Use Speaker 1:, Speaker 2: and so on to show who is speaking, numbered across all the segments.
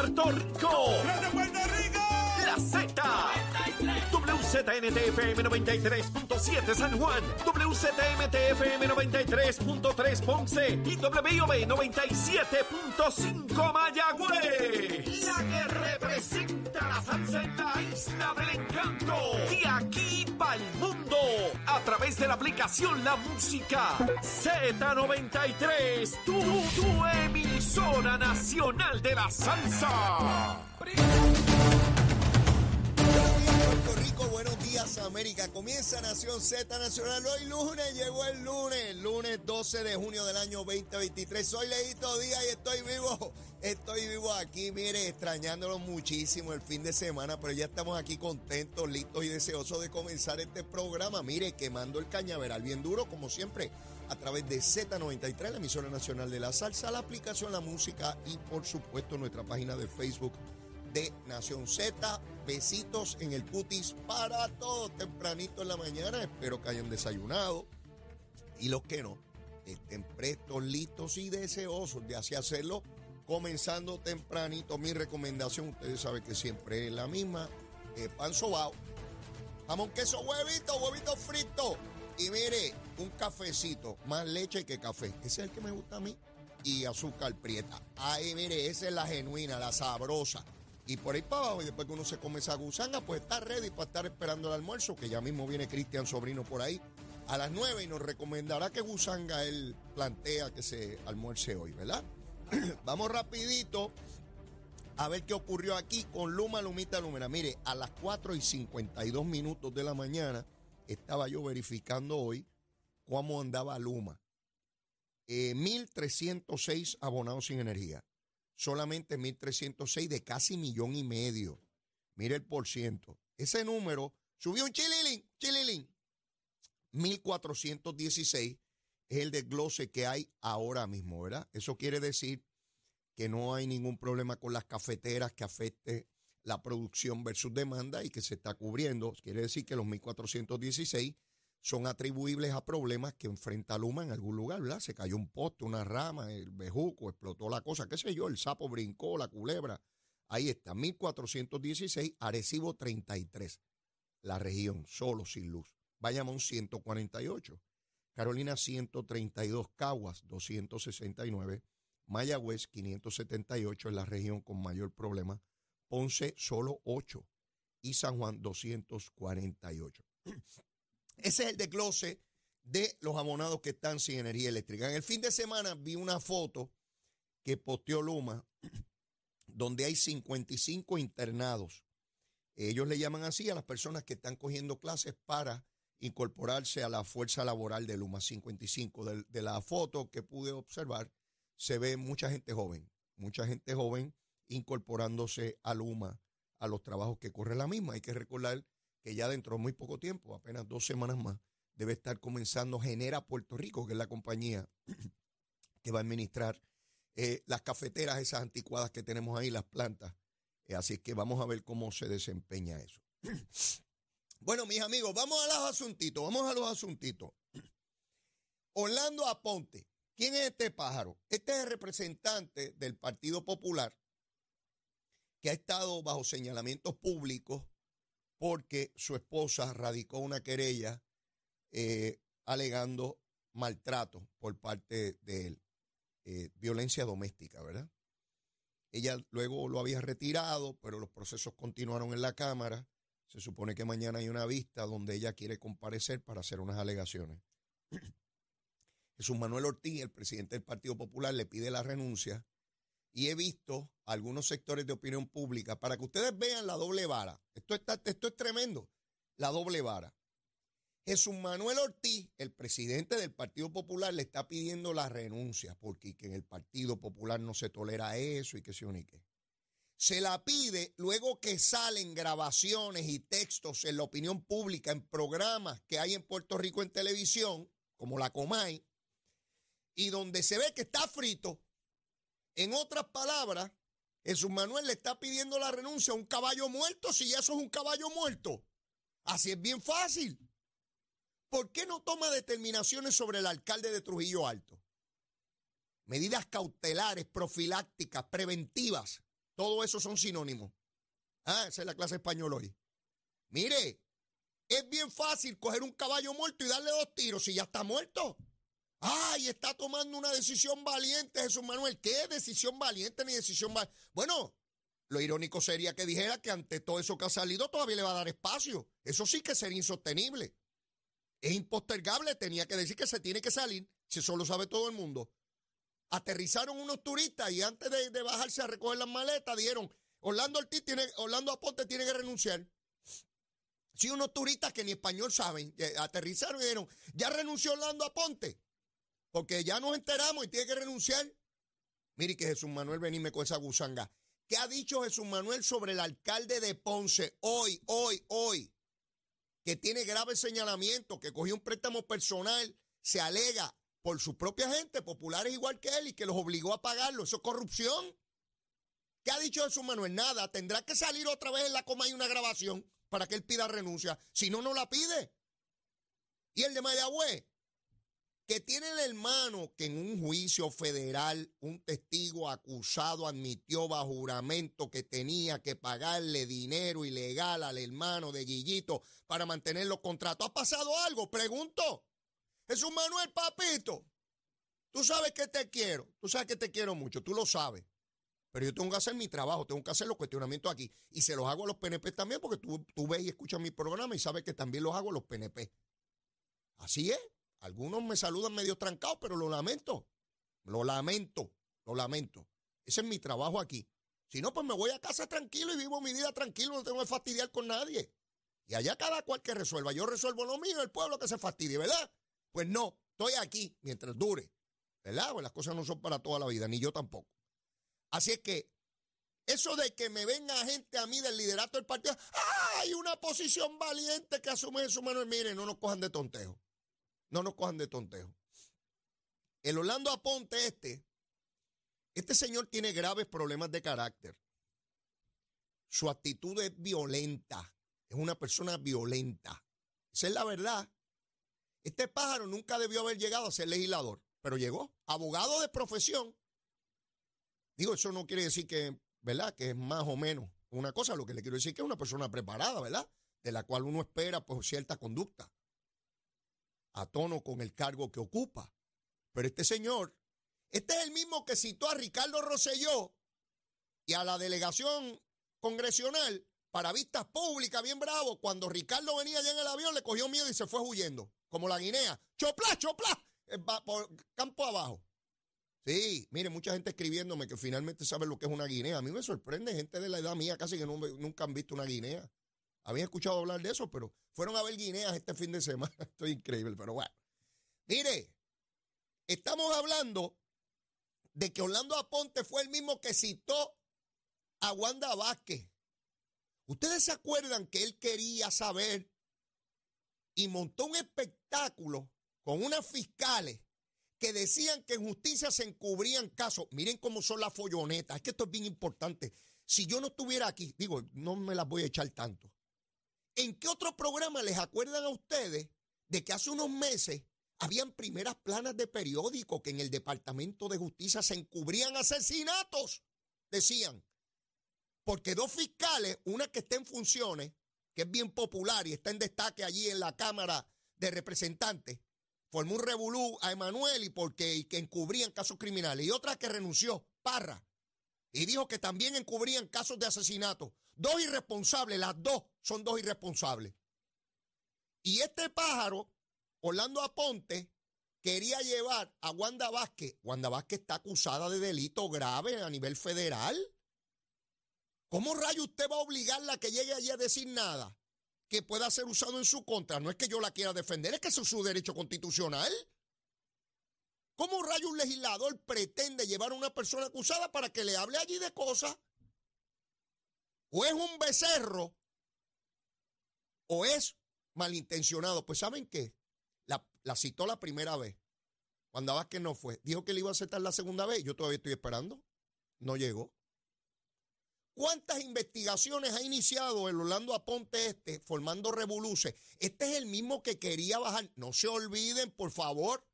Speaker 1: Puerto Rico.
Speaker 2: Puerto Rico!
Speaker 1: La Z. WZNTFM 93.7 San Juan, WZMTFM 93.3 Ponce y WIOB 97.5 Mayagüez. La que representa la salsa en la isla del encanto. De aquí para el mundo. A través de la aplicación La Música Z93. Tu, tu emisora nacional de la salsa.
Speaker 3: Puerto Rico. Buenos días, América. Comienza Nación Z Nacional. Hoy lunes, llegó el lunes, lunes 12 de junio del año 2023. Soy Leito Díaz y estoy vivo. Estoy vivo aquí, mire, extrañándolo muchísimo el fin de semana, pero ya estamos aquí contentos, listos y deseosos de comenzar este programa. Mire, quemando el cañaveral bien duro, como siempre, a través de Z93, la emisora nacional de la salsa, la aplicación La Música y, por supuesto, nuestra página de Facebook de Nación Z. Besitos en el cutis para todos tempranito en la mañana. Espero que hayan desayunado. Y los que no, estén prestos, listos y deseosos de así hacerlo. Comenzando tempranito, mi recomendación, ustedes saben que siempre es la misma. eh, pan sobao, jamón, queso, huevito, huevito frito. Y mire, un cafecito, más leche que café. Ese es el que me gusta a mí. Y azúcar prieta. Ay, mire, esa es la genuina, la sabrosa. Y por ahí para abajo, y después que uno se come esa gusanga, pues está ready para estar esperando el almuerzo, que ya mismo viene Cristian Sobrino por ahí a las 9 y nos recomendará que gusanga él plantea que se almuerce hoy, ¿verdad? Vamos rapidito a ver qué ocurrió aquí con Luma Lumita Lumera. Mire, a las 4 y 52 minutos de la mañana estaba yo verificando hoy cómo andaba Luma. Eh, 1.306 abonados sin energía. Solamente 1.306 de casi millón y medio. Mire el por ciento. Ese número subió un chililín, chililín. 1.416 es el desglose que hay ahora mismo, ¿verdad? Eso quiere decir que no hay ningún problema con las cafeteras que afecte la producción versus demanda y que se está cubriendo. Quiere decir que los 1.416 son atribuibles a problemas que enfrenta Luma en algún lugar, ¿verdad? Se cayó un poste, una rama, el bejuco, explotó la cosa, qué sé yo, el sapo brincó, la culebra. Ahí está, 1416, Arecibo 33, la región, solo sin luz. Bayamón 148, Carolina 132, Caguas 269, Mayagüez 578 es la región con mayor problema, Ponce solo 8 y San Juan 248. Ese es el desglose de los abonados que están sin energía eléctrica. En el fin de semana vi una foto que posteó Luma, donde hay 55 internados. Ellos le llaman así a las personas que están cogiendo clases para incorporarse a la fuerza laboral de Luma 55. De, la foto que pude observar, se ve mucha gente joven, mucha gente joven incorporándose a Luma, a los trabajos que corre la misma. Hay que recordar que ya dentro de muy poco tiempo, apenas dos semanas más, debe estar comenzando Genera Puerto Rico, que es la compañía que va a administrar eh, las cafeteras, esas anticuadas que tenemos ahí, las plantas. Eh, así que vamos a ver cómo se desempeña eso. bueno, mis amigos, vamos a los asuntitos, vamos a los asuntitos. Orlando Aponte, ¿quién es este pájaro? Este es el representante del Partido Popular que ha estado bajo señalamientos públicos porque su esposa radicó una querella eh, alegando maltrato por parte de él, eh, violencia doméstica, ¿verdad? Ella luego lo había retirado, pero los procesos continuaron en la Cámara. Se supone que mañana hay una vista donde ella quiere comparecer para hacer unas alegaciones. Jesús Manuel Ortiz, el presidente del Partido Popular, le pide la renuncia y he visto algunos sectores de opinión pública para que ustedes vean la doble vara. Esto, está, esto es tremendo, la doble vara. Jesús Manuel Ortiz, el presidente del Partido Popular, le está pidiendo la renuncia porque que en el Partido Popular no se tolera eso y que se unique. Se la pide luego que salen grabaciones y textos en la opinión pública, en programas que hay en Puerto Rico en televisión, como la Comay, y donde se ve que está frito. En otras palabras, Jesús Manuel le está pidiendo la renuncia a un caballo muerto si eso es un caballo muerto. Así es bien fácil. ¿Por qué no toma determinaciones sobre el alcalde de Trujillo Alto? Medidas cautelares, profilácticas, preventivas. Todo eso son sinónimos. Ah, esa es la clase español hoy. Mire, es bien fácil coger un caballo muerto y darle dos tiros si ya está muerto. Ay, está tomando una decisión valiente Jesús Manuel. ¿Qué decisión valiente ni decisión valiente? Bueno, lo irónico sería que dijera que ante todo eso que ha salido todavía le va a dar espacio. Eso sí que sería insostenible. Es impostergable, tenía que decir que se tiene que salir, si eso lo sabe todo el mundo. Aterrizaron unos turistas y antes de, bajarse a recoger las maletas dijeron, Orlando Ortiz tiene, Orlando Aponte tiene que renunciar. Sí, unos turistas que ni español saben, aterrizaron y dijeron, ya renunció Orlando Aponte, porque ya nos enteramos y tiene que renunciar. Mire que Jesús Manuel venime con esa gusanga. ¿Qué ha dicho Jesús Manuel sobre el alcalde de Ponce hoy, hoy, hoy? Que tiene grave señalamiento, que cogió un préstamo personal, se alega por su propia gente, populares igual que él, y que los obligó a pagarlo. Eso es corrupción. ¿Qué ha dicho Jesús Manuel? Nada, tendrá que salir otra vez en la coma y una grabación para que él pida renuncia. Si no, no la pide. Y el de Mayagüez, que tiene el hermano que en un juicio federal un testigo acusado admitió bajo juramento que tenía que pagarle dinero ilegal al hermano de Guillito para mantener los contratos. ¿Ha pasado algo? Pregunto. Jesús Manuel, papito, tú sabes que te quiero, tú sabes que te quiero mucho, tú lo sabes. Pero yo tengo que hacer mi trabajo, tengo que hacer los cuestionamientos aquí. Y se los hago a los PNP también, porque tú, tú ves y escuchas mi programa y sabes que también los hago a los PNP. Así es. Algunos me saludan medio trancados, pero lo lamento. Lo lamento, lo lamento. Ese es mi trabajo aquí. Si no, pues me voy a casa tranquilo y vivo mi vida tranquilo, no tengo que fastidiar con nadie. Y allá cada cual que resuelva. Yo resuelvo lo mío, el pueblo que se fastidie, ¿verdad? Pues no, estoy aquí mientras dure. ¿Verdad? Pues las cosas no son para toda la vida, ni yo tampoco. Así es que eso de que me venga gente a mí del liderato del partido, hay una posición valiente que asume en su mano. Miren, no nos cojan de tontejo. No nos cojan de tontejo. El Orlando Aponte este, este señor tiene graves problemas de carácter. Su actitud es violenta. Es una persona violenta. Esa es la verdad. Este pájaro nunca debió haber llegado a ser legislador, pero llegó. Abogado de profesión. Digo, eso no quiere decir que, ¿verdad? Que es más o menos una cosa. Lo que le quiero decir es que es una persona preparada, ¿verdad? De la cual uno espera pues cierta conducta. A tono con el cargo que ocupa. Pero este señor, este es el mismo que citó a Ricardo Rosselló y a la delegación congresional para vistas públicas, bien bravo. Cuando Ricardo venía allá en el avión, le cogió miedo y se fue huyendo, como la guinea. ¡Chopla, chopla! Eh, por campo abajo. Sí, mire, mucha gente escribiéndome que finalmente sabe lo que es una guinea. A mí me sorprende gente de la edad mía casi que nunca han visto una guinea. Habían escuchado hablar de eso, pero fueron a ver guineas este fin de semana. Esto es increíble, pero bueno. Mire, estamos hablando de que Orlando Aponte fue el mismo que citó a Wanda Vázquez. ¿Ustedes se acuerdan que él quería saber y montó un espectáculo con unas fiscales que decían que en justicia se encubrían casos. Miren cómo son las follonetas. Es que esto es bien importante. Si yo no estuviera aquí, digo, no me las voy a echar tanto. ¿En qué otro programa les acuerdan a ustedes de que hace unos meses habían primeras planas de periódico que en el Departamento de Justicia se encubrían asesinatos? Decían. Porque dos fiscales, una que está en funciones, que es bien popular y está en destaque allí en la Cámara de Representantes, formó un revolú a Emanuel y porque que encubrían casos criminales. Y otra que renunció, Parra, y dijo que también encubrían casos de asesinato. Dos irresponsables, las dos son dos irresponsables. Y este pájaro, Orlando Aponte, quería llevar a Wanda Vázquez. Wanda Vázquez está acusada de delito grave a nivel federal. ¿Cómo rayo usted va a obligarla a que llegue allí a decir nada? que pueda ser usado en su contra. No es que yo la quiera defender, es que eso es su derecho constitucional. ¿Cómo rayo un legislador pretende llevar a una persona acusada para que le hable allí de cosas? O es un becerro o es malintencionado. Pues ¿saben qué? La, citó la primera vez. Cuando que no fue. Dijo que le iba a aceptar la segunda vez. Yo todavía estoy esperando. No llegó. ¿Cuántas investigaciones ha iniciado el Orlando Aponte este formando revoluces? Este es el mismo que quería bajar, no se olviden, por favor,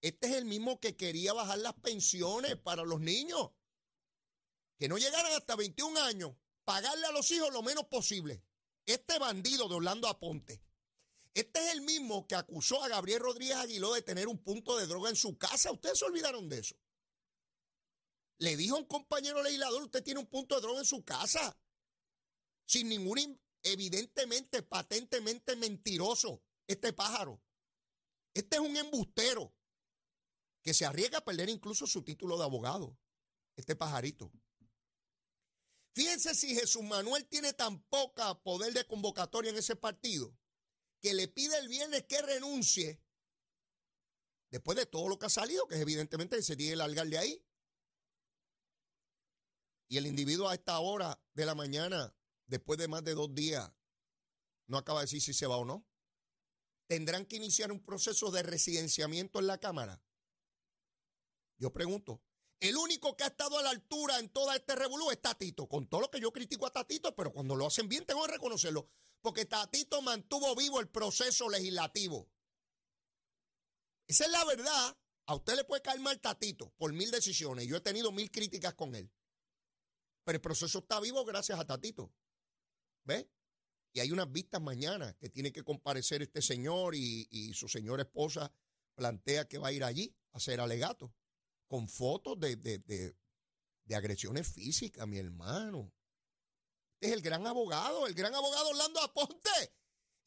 Speaker 3: este es el mismo que quería bajar las pensiones para los niños. que no llegaran hasta 21 años, pagarle a los hijos lo menos posible. Este bandido de Orlando Aponte, este es el mismo que acusó a Gabriel Rodríguez Aguiló de tener un punto de droga en su casa. Ustedes se olvidaron de eso. Le dijo a un compañero legislador, usted tiene un punto de droga en su casa. Sin ningún, evidentemente, patentemente mentiroso, este pájaro. Este es un embustero que se arriesga a perder incluso su título de abogado. Este pajarito. Fíjense si Jesús Manuel tiene tan poca poder de convocatoria en ese partido que le pide el viernes que renuncie después de todo lo que ha salido, que es evidentemente que se tiene que largar de ahí. Y el individuo a esta hora de la mañana, después de más de dos días, no acaba de decir si se va o no. Tendrán que iniciar un proceso de residenciamiento en la Cámara. Yo pregunto, el único que ha estado a la altura en toda este revolú es Tatito, con todo lo que yo critico a Tatito, pero cuando lo hacen bien tengo que reconocerlo, porque Tatito mantuvo vivo el proceso legislativo. Esa es la verdad. A usted le puede caer mal Tatito por mil decisiones. Yo he tenido mil críticas con él. Pero el proceso está vivo gracias a Tatito. ¿Ve? Y hay unas vistas mañana que tiene que comparecer este señor y, su señora esposa plantea que va a ir allí a hacer alegato con fotos de, de, agresiones físicas, mi hermano. Este es el gran abogado, el gran abogado Orlando Aponte,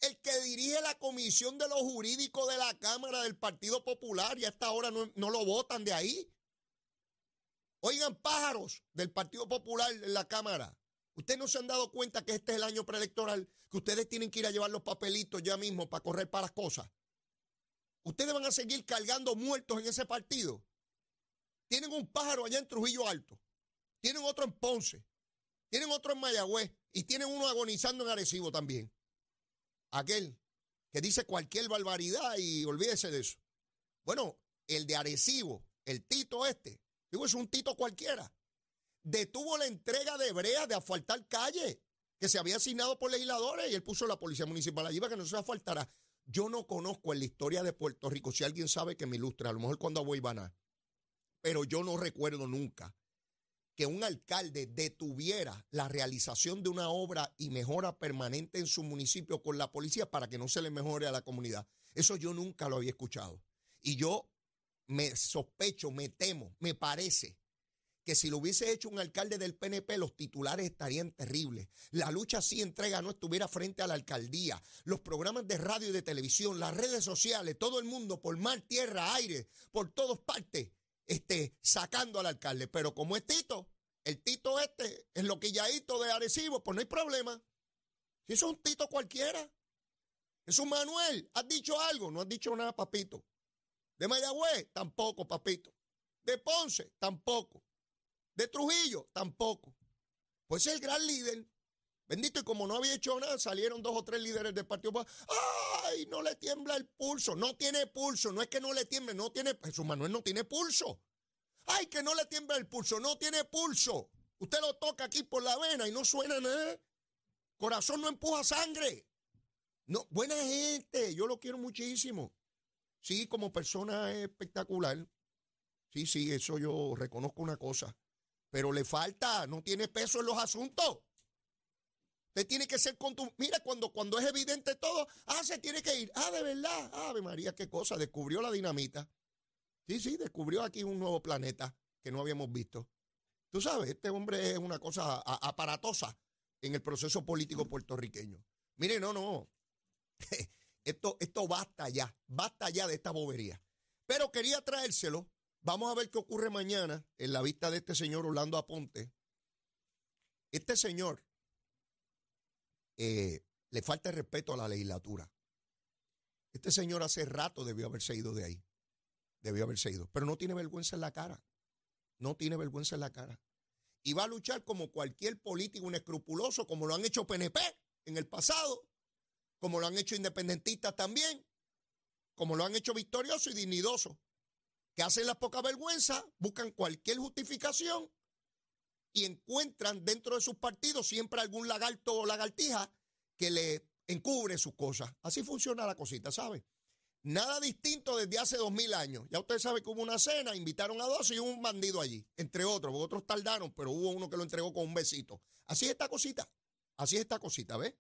Speaker 3: el que dirige la comisión de los jurídicos de la Cámara del Partido Popular y hasta ahora no, no lo votan de ahí. Oigan, pájaros del Partido Popular en la Cámara. Ustedes no se han dado cuenta que este es el año preelectoral, que ustedes tienen que ir a llevar los papelitos ya mismo para correr para las cosas. Ustedes van a seguir cargando muertos en ese partido. Tienen un pájaro allá en Trujillo Alto. Tienen otro en Ponce. Tienen otro en Mayagüez. Y tienen uno agonizando en Arecibo también. Aquel que dice cualquier barbaridad y olvídese de eso. Bueno, el de Arecibo, el Tito este, es un Tito cualquiera. Detuvo la entrega de brea de asfaltar calle que se había asignado por legisladores y él puso la policía municipal allí para que no se asfaltara. Yo no conozco en la historia de Puerto Rico, si alguien sabe que me ilustre, a lo mejor cuando voy a pero yo no recuerdo nunca que un alcalde detuviera la realización de una obra y mejora permanente en su municipio con la policía para que no se le mejore a la comunidad. Eso yo nunca lo había escuchado. Y yo me sospecho, me temo, me parece que si lo hubiese hecho un alcalde del PNP, los titulares estarían terribles. La lucha sin entrega no estuviera frente a la alcaldía. Los programas de radio y de televisión, las redes sociales, todo el mundo, por mar, tierra, aire, por todas partes, este, sacando al alcalde. Pero como es Tito, el Tito este es lo que ya de Arecibo, pues no hay problema. Si es un Tito cualquiera. Es un Manuel. ¿Has dicho algo? No has dicho nada, papito. De Mayagüez, tampoco, papito. De Ponce, tampoco. De Trujillo, tampoco. Pues es el gran líder. Bendito, y como no había hecho nada, salieron dos o tres líderes del Partido. ¡Ay! No le tiembla el pulso. No tiene pulso. No es que no le tiemble, no tiene. Jesús Manuel no tiene pulso. ¡Ay! Que no le tiembla el pulso. No tiene pulso. Usted lo toca aquí por la vena y no suena nada. Corazón no empuja sangre. No, buena gente. Yo lo quiero muchísimo. Sí, como persona es espectacular. Sí, sí, eso yo reconozco una cosa. Pero le falta, no tiene peso en los asuntos. Usted tiene que ser con tu. Mira, cuando, cuando es evidente todo, ah, se tiene que ir. Ah, de verdad. Ave María, qué cosa. Descubrió la dinamita. Sí, sí, descubrió aquí un nuevo planeta que no habíamos visto. Tú sabes, este hombre es una cosa aparatosa en el proceso político puertorriqueño. Mire, no, no. Esto, esto basta ya. Basta ya de esta bobería. Pero quería traérselo. Vamos a ver qué ocurre mañana en la vista de este señor Orlando Aponte. Este señor eh, le falta respeto a la legislatura. Este señor hace rato debió haberse ido de ahí. Debió haberse ido. Pero no tiene vergüenza en la cara. No tiene vergüenza en la cara. Y va a luchar como cualquier político inescrupuloso, como lo han hecho PNP en el pasado, como lo han hecho independentistas también, como lo han hecho victorioso y dignidoso, que hacen la poca vergüenza, buscan cualquier justificación y encuentran dentro de sus partidos siempre algún lagarto o lagartija que le encubre sus cosas. Así funciona la cosita, ¿sabe? Nada distinto desde hace dos mil años. Ya usted sabe que hubo una cena, invitaron a dos y un bandido allí, entre otros, otros tardaron, pero hubo uno que lo entregó con un besito. Así es esta cosita, así es esta cosita, ¿ves?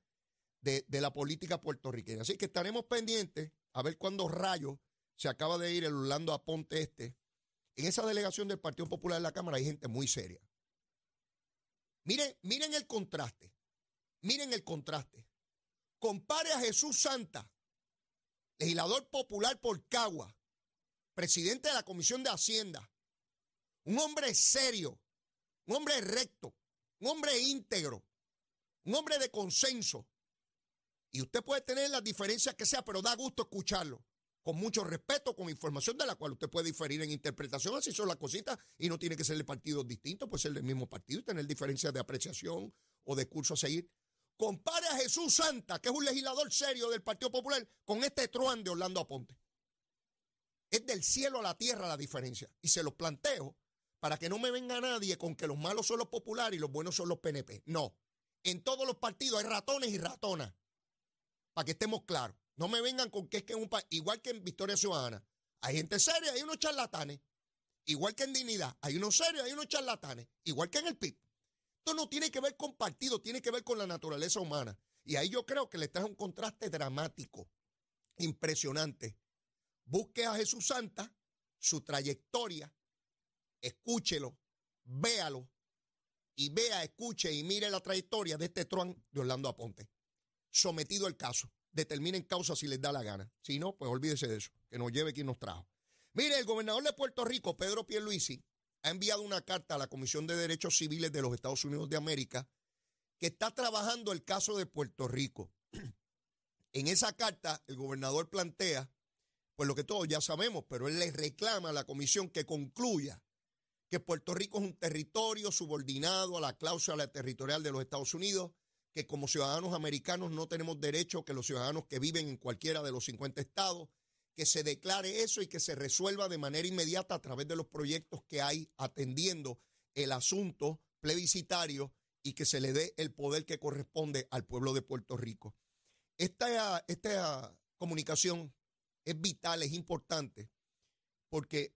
Speaker 3: De, la política puertorriqueña. Así que estaremos pendientes a ver cuándo rayos se acaba de ir el Orlando Aponte este. En esa delegación del Partido Popular en la Cámara hay gente muy seria. Miren, miren el contraste. Miren el contraste. Compare a Jesús Santa, legislador popular por Cagua, presidente de la Comisión de Hacienda, un hombre serio, un hombre recto, un hombre íntegro, un hombre de consenso. Y usted puede tener las diferencias que sea, pero da gusto escucharlo con mucho respeto, con información de la cual usted puede diferir en interpretación, así son las cositas, y no tiene que ser de partidos distintos, puede ser del mismo partido y tener diferencias de apreciación o de curso a seguir. Compare a Jesús Santa, que es un legislador serio del Partido Popular, con este truán de Orlando Aponte. Es del cielo a la tierra la diferencia. Y se los planteo para que no me venga nadie con que los malos son los populares y los buenos son los PNP. No. En todos los partidos hay ratones y ratonas. Para que estemos claros. No me vengan con que es que en un país, igual que en Victoria Ciudadana, hay gente seria, hay unos charlatanes. Igual que en Dignidad, hay unos serios, hay unos charlatanes. Igual que en el PIB. Esto no tiene que ver con partido, tiene que ver con la naturaleza humana. Y ahí yo creo que le trae un contraste dramático, impresionante. Busque a Jesús Santa, su trayectoria, escúchelo, véalo y vea, escuche y mire la trayectoria de este truán de Orlando Aponte. Sometido al caso determinen causa si les da la gana. Si no, pues olvídese de eso, que nos lleve quien nos trajo. Mire, el gobernador de Puerto Rico, Pedro Pierluisi, ha enviado una carta a la Comisión de Derechos Civiles de los Estados Unidos de América que está trabajando el caso de Puerto Rico. En esa carta, el gobernador plantea, pues lo que todos ya sabemos, pero él le reclama a la comisión que concluya que Puerto Rico es un territorio subordinado a la cláusula territorial de los Estados Unidos que como ciudadanos americanos no tenemos derecho que los ciudadanos que viven en cualquiera de los 50 estados, que se declare eso y que se resuelva de manera inmediata a través de los proyectos que hay atendiendo el asunto plebiscitario y que se le dé el poder que corresponde al pueblo de Puerto Rico. Esta, esta comunicación es vital, es importante, porque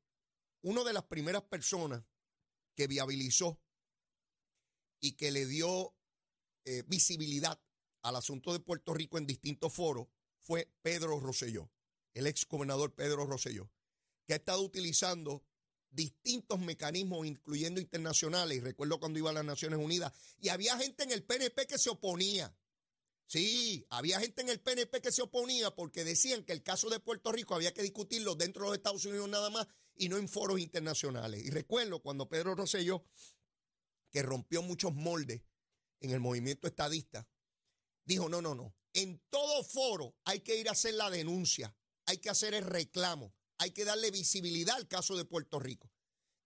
Speaker 3: una de las primeras personas que viabilizó y que le dio eh, visibilidad al asunto de Puerto Rico en distintos foros fue Pedro Rosselló, el ex gobernador Pedro Rosselló, que ha estado utilizando distintos mecanismos, incluyendo internacionales. Y recuerdo cuando iba a las Naciones Unidas, y había gente en el PNP que se oponía. Sí, había gente en el PNP que se oponía porque decían que el caso de Puerto Rico había que discutirlo dentro de los Estados Unidos nada más y no en foros internacionales. Y recuerdo cuando Pedro Rosselló, que rompió muchos moldes en el movimiento estadista, dijo, no, no, no, en todo foro hay que ir a hacer la denuncia, hay que hacer el reclamo, hay que darle visibilidad al caso de Puerto Rico.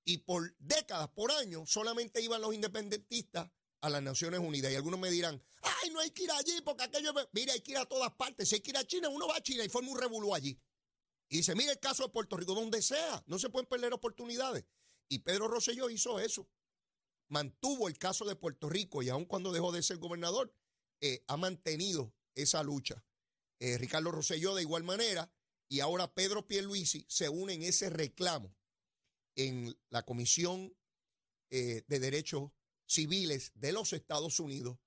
Speaker 3: Y por décadas, por años, solamente iban los independentistas a las Naciones Unidas. Y algunos me dirán, ay, no hay que ir allí porque aquello... Mira, hay que ir a todas partes. Si hay que ir a China, uno va a China y forma un revuelo allí. Y dice, mira el caso de Puerto Rico, donde sea, no se pueden perder oportunidades. Y Pedro Rosselló hizo eso mantuvo el caso de Puerto Rico y aun cuando dejó de ser gobernador, eh, ha mantenido esa lucha. Eh, Ricardo Rosselló de igual manera y ahora Pedro Pierluisi se une en ese reclamo en la Comisión eh, de Derechos Civiles de los Estados Unidos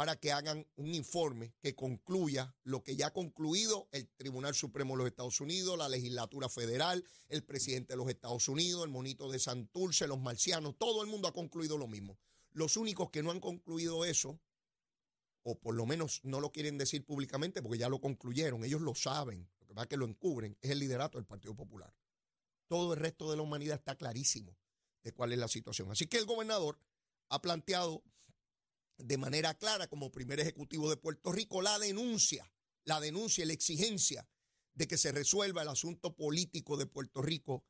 Speaker 3: para que hagan un informe que concluya lo que ya ha concluido el Tribunal Supremo de los Estados Unidos, la legislatura federal, el presidente de los Estados Unidos, el monito de Santurce, los marcianos, todo el mundo ha concluido lo mismo. Los únicos que no han concluido eso, o por lo menos no lo quieren decir públicamente porque ya lo concluyeron, ellos lo saben, lo que pasa es que lo encubren, es el liderato del Partido Popular. Todo el resto de la humanidad está clarísimo de cuál es la situación. Así que el gobernador ha planteado de manera clara como primer ejecutivo de Puerto Rico la denuncia, la denuncia la exigencia de que se resuelva el asunto político de Puerto Rico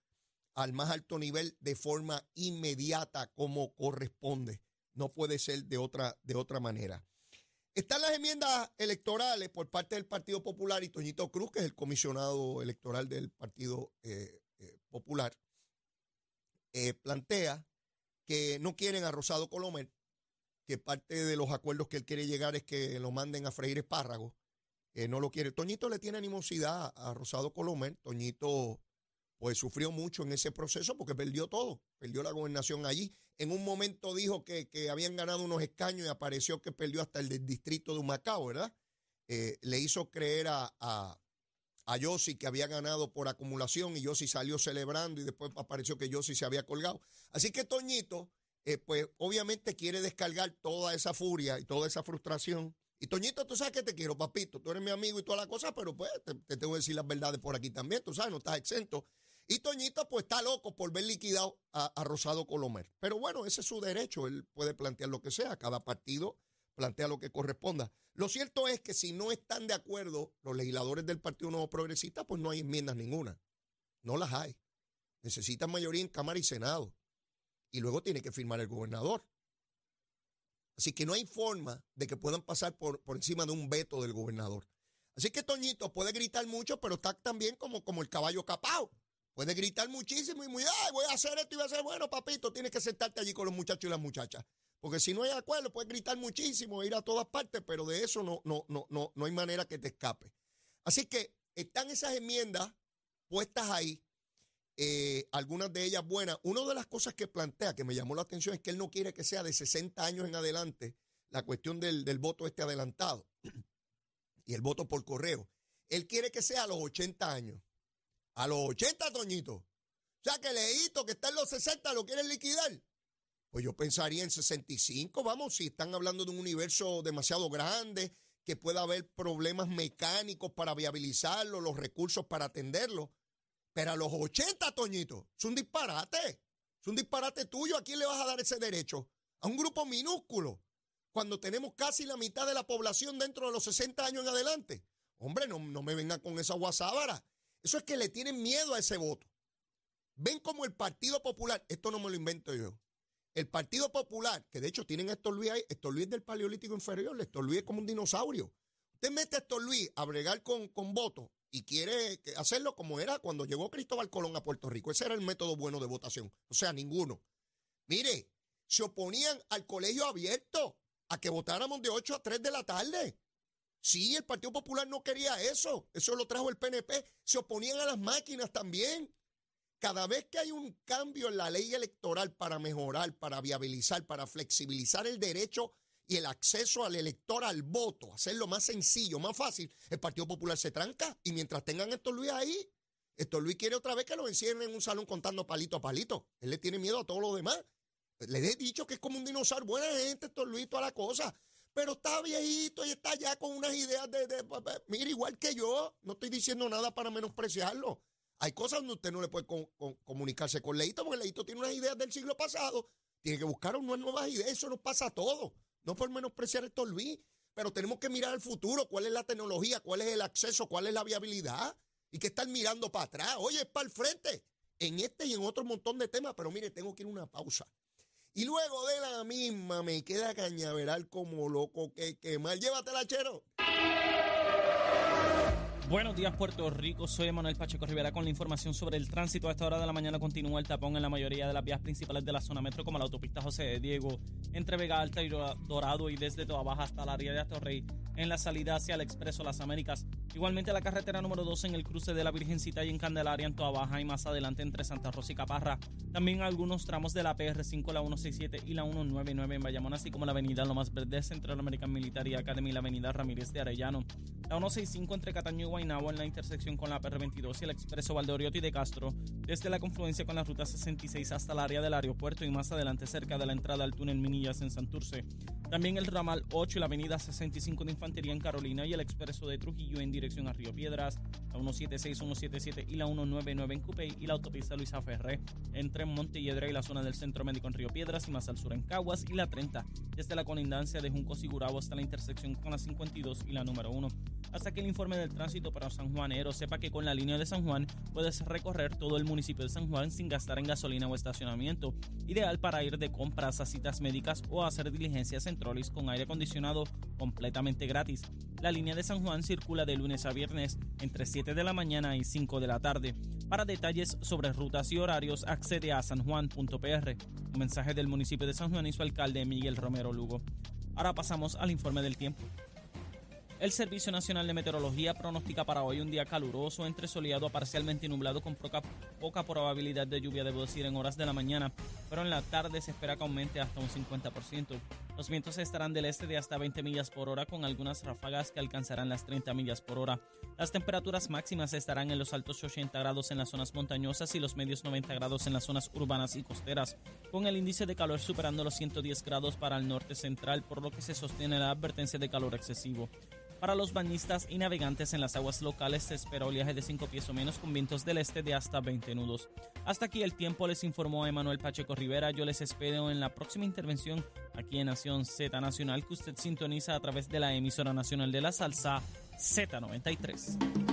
Speaker 3: al más alto nivel de forma inmediata como corresponde. No puede ser de otra, de otra manera. Están las enmiendas electorales por parte del Partido Popular y Toñito Cruz, que es el comisionado electoral del Partido eh, eh, Popular, eh, plantea que no quieren a Rosado Colomer que parte de los acuerdos que él quiere llegar es que lo manden a freír espárragos eh, no lo quiere. Toñito le tiene animosidad a Rosado Colomer. Toñito pues sufrió mucho en ese proceso porque perdió todo, perdió la gobernación allí. En un momento dijo que, habían ganado unos escaños y apareció que perdió hasta el del distrito de Humacao, ¿verdad? Eh, le hizo creer a, a, a Yossi que había ganado por acumulación y Yossi salió celebrando y después apareció que Yossi se había colgado. Así que Toñito, eh, pues obviamente quiere descargar toda esa furia y toda esa frustración. Y Toñito, tú sabes que te quiero, papito, tú eres mi amigo y toda la cosa, pero pues te tengo que decir las verdades por aquí también, tú sabes, no estás exento. Y Toñito pues está loco por ver liquidado a, Rosado Colomer. Pero bueno, ese es su derecho, él puede plantear lo que sea, cada partido plantea lo que corresponda. Lo cierto es que si no están de acuerdo los legisladores del Partido Nuevo Progresista, pues no hay enmiendas ninguna. No las hay. Necesitan mayoría en Cámara y Senado. Y luego tiene que firmar el gobernador. Así que no hay forma de que puedan pasar por, por encima de un veto del gobernador. Así que Toñito puede gritar mucho, pero está también como, como el caballo capao. Puede gritar muchísimo y muy, ay, voy a hacer esto y voy a hacer, bueno, papito, tienes que sentarte allí con los muchachos y las muchachas. Porque si no hay acuerdo, puedes gritar muchísimo, ir a todas partes, pero de eso no, no, no, no, no hay manera que te escape. Así que están esas enmiendas puestas ahí, eh, algunas de ellas buenas. Una de las cosas que plantea, que me llamó la atención, es que él no quiere que sea de 60 años en adelante la cuestión del, del voto este adelantado y el voto por correo. Él quiere que sea a los 80 años. A los 80, Toñito. O sea, que Leito, que está en los 60, lo quieren liquidar. Pues yo pensaría en 65, vamos, si están hablando de un universo demasiado grande, que pueda haber problemas mecánicos para viabilizarlo, los recursos para atenderlo. Pero a los 80, Toñito, es un disparate. Es un disparate tuyo. ¿A quién le vas a dar ese derecho? A un grupo minúsculo. Cuando tenemos casi la mitad de la población dentro de los 60 años en adelante. Hombre, no, no me venga con esa guasábara. Eso es que le tienen miedo a ese voto. Ven como el Partido Popular, esto no me lo invento yo, el Partido Popular, que de hecho tienen a Héctor Luis ahí, Héctor Luis del Paleolítico Inferior, Héctor Luis es como un dinosaurio. Usted mete a Héctor Luis a bregar con, con votos y quiere hacerlo como era cuando llegó Cristóbal Colón a Puerto Rico. Ese era el método bueno de votación. O sea, ninguno. Mire, se oponían al colegio abierto a que votáramos de 8 a 3 de la tarde. Sí, el Partido Popular no quería eso. Eso lo trajo el PNP. Se oponían a las máquinas también. Cada vez que hay un cambio en la ley electoral para mejorar, para viabilizar, para flexibilizar el derecho y el acceso al elector al voto, hacerlo más sencillo, más fácil, el Partido Popular se tranca. Y mientras tengan esto Luis ahí, esto Luis quiere otra vez que lo encierren en un salón contando palito a palito. Él le tiene miedo a todo lo demás. Le he dicho que es como un dinosaurio. Buena gente, esto Luis, toda la cosa pero está viejito y está ya con unas ideas de, de, mira, igual que yo, no estoy diciendo nada para menospreciarlo. Hay cosas donde usted no le puede comunicarse con Leito, porque Leito tiene unas ideas del siglo pasado, tiene que buscar unas nuevas ideas, eso nos pasa a todos, no por menospreciar esto Luis, pero tenemos que mirar al futuro, cuál es la tecnología, cuál es el acceso, cuál es la viabilidad, y que estar mirando para atrás, oye, es para el frente, en este y en otro montón de temas, pero mire, tengo que ir a una pausa. Y luego de la misma me queda cañaveral como loco que mal. Llévatela, chero.
Speaker 2: Buenos días Puerto Rico, soy Manuel Pacheco Rivera con la información sobre el tránsito. A esta hora de la mañana continúa el tapón en la mayoría de las vías principales de la zona metro como la autopista José Diego entre Vega Alta y Dorado y desde Toa Baja hasta la área de Atorrey en la salida hacia el Expreso Las Américas. Igualmente la carretera número 2 en el cruce de la Virgencita y en Candelaria en Toa Baja y más adelante entre Santa Rosa y Caparra. También algunos tramos de la PR5, la 167 y la 199 en Bayamón, así como la avenida Lomas Verdes, Central American Military Academy y la avenida Ramírez de Arellano. La 165 entre Cataño y Guaynabo en la intersección con la PR22 y el expreso Valdoriotti de Castro, desde la confluencia con la ruta 66 hasta el área del aeropuerto y más adelante cerca de la entrada al túnel Minillas en Santurce. También el ramal 8 y la avenida 65 de Infantería en Carolina y el expreso de Trujillo en dirección a Río Piedras, la 176, 177 y la 199 en Cupey y la autopista Luisa Ferré entre Montelledra y la zona del Centro Médico en Río Piedras y más al sur en Caguas y la 30 desde la colindancia de Junco Sigurabo hasta la intersección con la 52 y la número 1. Hasta que el informe del tránsito para San Juanero sepa que con la línea de San Juan puedes recorrer todo el municipio de San Juan sin gastar en gasolina o estacionamiento, ideal para ir de compras a citas médicas o hacer diligencias en trolis con aire acondicionado completamente gratis. La línea de San Juan circula de lunes a viernes entre 7 de la mañana y 5 de la tarde. Para detalles sobre rutas y horarios, accede a sanjuan.pr. Un mensaje del municipio de San Juan y su alcalde Miguel Romero Lugo. Ahora pasamos al informe del tiempo. El Servicio Nacional de Meteorología pronostica para hoy un día caluroso, entre soleado a parcialmente nublado con poca, poca probabilidad de lluvia, debo decir, en horas de la mañana, pero en la tarde se espera que aumente hasta un 50%. Los vientos estarán del este de hasta 20 millas por hora, con algunas ráfagas que alcanzarán las 30 millas por hora. Las temperaturas máximas estarán en los altos 80 grados en las zonas montañosas y los medios 90 grados en las zonas urbanas y costeras, con el índice de calor superando los 110 grados para el norte central, por lo que se sostiene la advertencia de calor excesivo. Para los bañistas y navegantes en las aguas locales se espera oleaje de 5 pies o menos con vientos del este de hasta 20 nudos. Hasta aquí el tiempo, les informó Emanuel Pacheco Rivera. Yo les espero en la próxima intervención aquí en Nación Z Nacional que usted sintoniza a través de la emisora nacional de la salsa Z93.